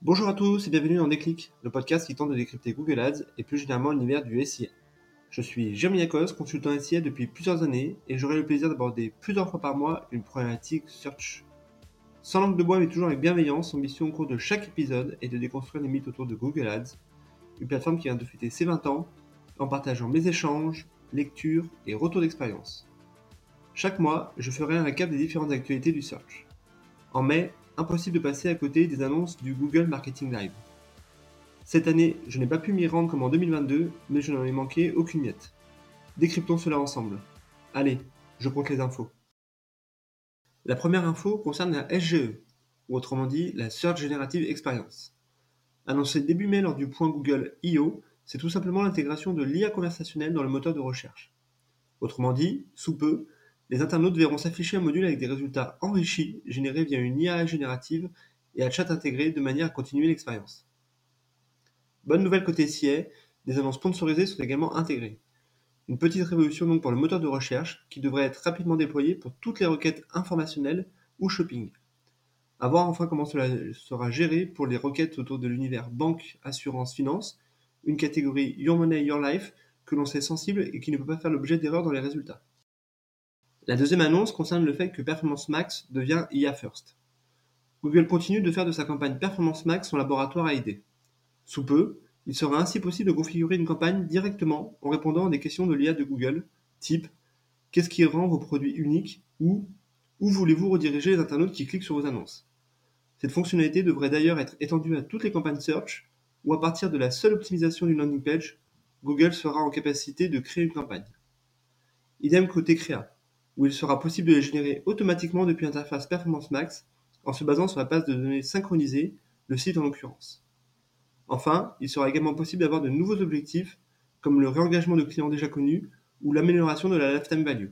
Bonjour à tous et bienvenue dans Déclic, le podcast qui tente de décrypter Google Ads et plus généralement l'univers du SIA. Je suis Jérémy Akos, consultant SIA depuis plusieurs années et j'aurai le plaisir d'aborder plusieurs fois par mois une problématique search. Sans langue de bois mais toujours avec bienveillance, son mission au cours de chaque épisode est de déconstruire les mythes autour de Google Ads, une plateforme qui vient de fêter ses 20 ans en partageant mes échanges, lectures et retours d'expérience. Chaque mois, je ferai un récap des différentes actualités du search. En mai, impossible de passer à côté des annonces du Google Marketing Live. Cette année, je n'ai pas pu m'y rendre comme en 2022, mais je n'en ai manqué aucune miette. Décryptons cela ensemble. Allez, je compte les infos. La première info concerne la SGE, ou autrement dit la Search Generative Experience. Annoncé début mai lors du point Google I.O., c'est tout simplement l'intégration de l'IA conversationnelle dans le moteur de recherche. Autrement dit, sous peu, les internautes verront s'afficher un module avec des résultats enrichis générés via une IA générative et un chat intégré de manière à continuer l'expérience. Bonne nouvelle côté SIA, des annonces sponsorisées sont également intégrées. Une petite révolution donc pour le moteur de recherche qui devrait être rapidement déployé pour toutes les requêtes informationnelles ou shopping. A voir enfin comment cela sera géré pour les requêtes autour de l'univers banque, assurance, finance, une catégorie Your Money, Your Life que l'on sait sensible et qui ne peut pas faire l'objet d'erreurs dans les résultats. La deuxième annonce concerne le fait que Performance Max devient IA First. Google continue de faire de sa campagne Performance Max son laboratoire à idées. Sous peu, il sera ainsi possible de configurer une campagne directement en répondant à des questions de l'IA de Google, type Qu'est-ce qui rend vos produits uniques? ou Où voulez-vous rediriger les internautes qui cliquent sur vos annonces? Cette fonctionnalité devrait d'ailleurs être étendue à toutes les campagnes search ou à partir de la seule optimisation d'une landing page, Google sera en capacité de créer une campagne. Idem côté créa où il sera possible de les générer automatiquement depuis l'interface Performance Max en se basant sur la base de données synchronisée, le site en l'occurrence. Enfin, il sera également possible d'avoir de nouveaux objectifs comme le réengagement de clients déjà connus ou l'amélioration de la lifetime value.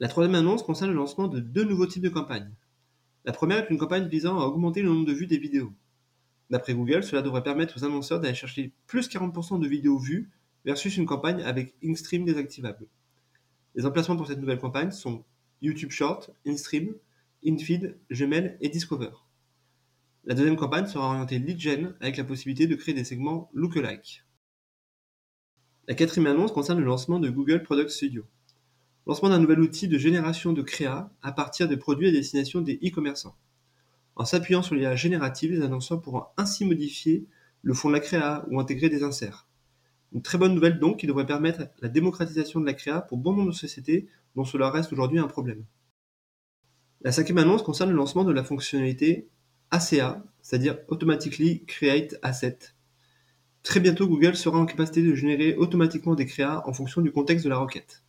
La troisième annonce concerne le lancement de deux nouveaux types de campagnes. La première est une campagne visant à augmenter le nombre de vues des vidéos. D'après Google, cela devrait permettre aux annonceurs d'aller chercher plus 40% de vidéos vues versus une campagne avec InStream désactivable. Les emplacements pour cette nouvelle campagne sont YouTube Short, InStream, InFeed, Gmail et Discover. La deuxième campagne sera orientée lead gen avec la possibilité de créer des segments lookalike. La quatrième annonce concerne le lancement de Google Product Studio. Lancement d'un nouvel outil de génération de créa à partir de produits à destination des e-commerçants. En s'appuyant sur l'IA générative, les annonceurs pourront ainsi modifier le fond de la créa ou intégrer des inserts. Une très bonne nouvelle donc qui devrait permettre la démocratisation de la créa pour bon nombre de sociétés dont cela reste aujourd'hui un problème. La cinquième annonce concerne le lancement de la fonctionnalité ACA, c'est-à-dire Automatically Create Asset. Très bientôt, Google sera en capacité de générer automatiquement des créas en fonction du contexte de la requête.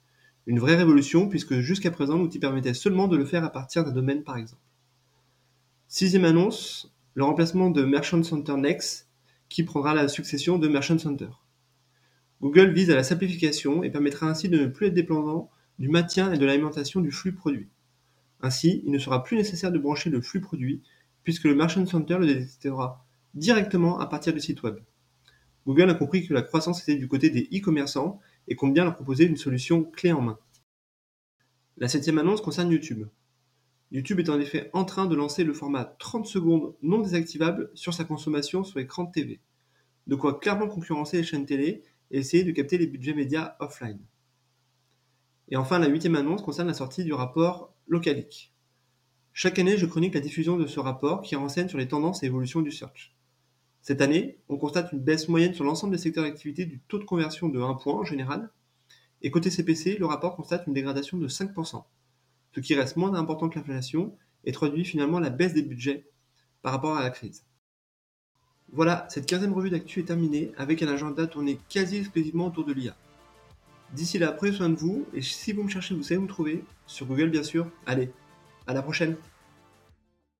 Une vraie révolution puisque jusqu'à présent l'outil permettait seulement de le faire à partir d'un domaine par exemple. Sixième annonce, le remplacement de Merchant Center Next qui prendra la succession de Merchant Center. Google vise à la simplification et permettra ainsi de ne plus être dépendant du maintien et de l'alimentation du flux produit. Ainsi, il ne sera plus nécessaire de brancher le flux produit puisque le Merchant Center le détectera directement à partir du site web. Google a compris que la croissance était du côté des e-commerçants et compte bien leur proposer une solution clé en main. La septième annonce concerne YouTube. YouTube est en effet en train de lancer le format 30 secondes non désactivable sur sa consommation sur écran de TV, de quoi clairement concurrencer les chaînes télé et essayer de capter les budgets médias offline. Et enfin, la huitième annonce concerne la sortie du rapport Localic. Chaque année, je chronique la diffusion de ce rapport qui renseigne sur les tendances et évolutions du search. Cette année, on constate une baisse moyenne sur l'ensemble des secteurs d'activité du taux de conversion de 1 point en général, et côté CPC, le rapport constate une dégradation de 5%, ce qui reste moins important que l'inflation et traduit finalement la baisse des budgets par rapport à la crise. Voilà, cette quinzième revue d'actu est terminée avec un agenda tourné quasi exclusivement autour de l'IA. D'ici là, prenez soin de vous et si vous me cherchez, vous savez où me trouver. Sur Google, bien sûr. Allez, à la prochaine!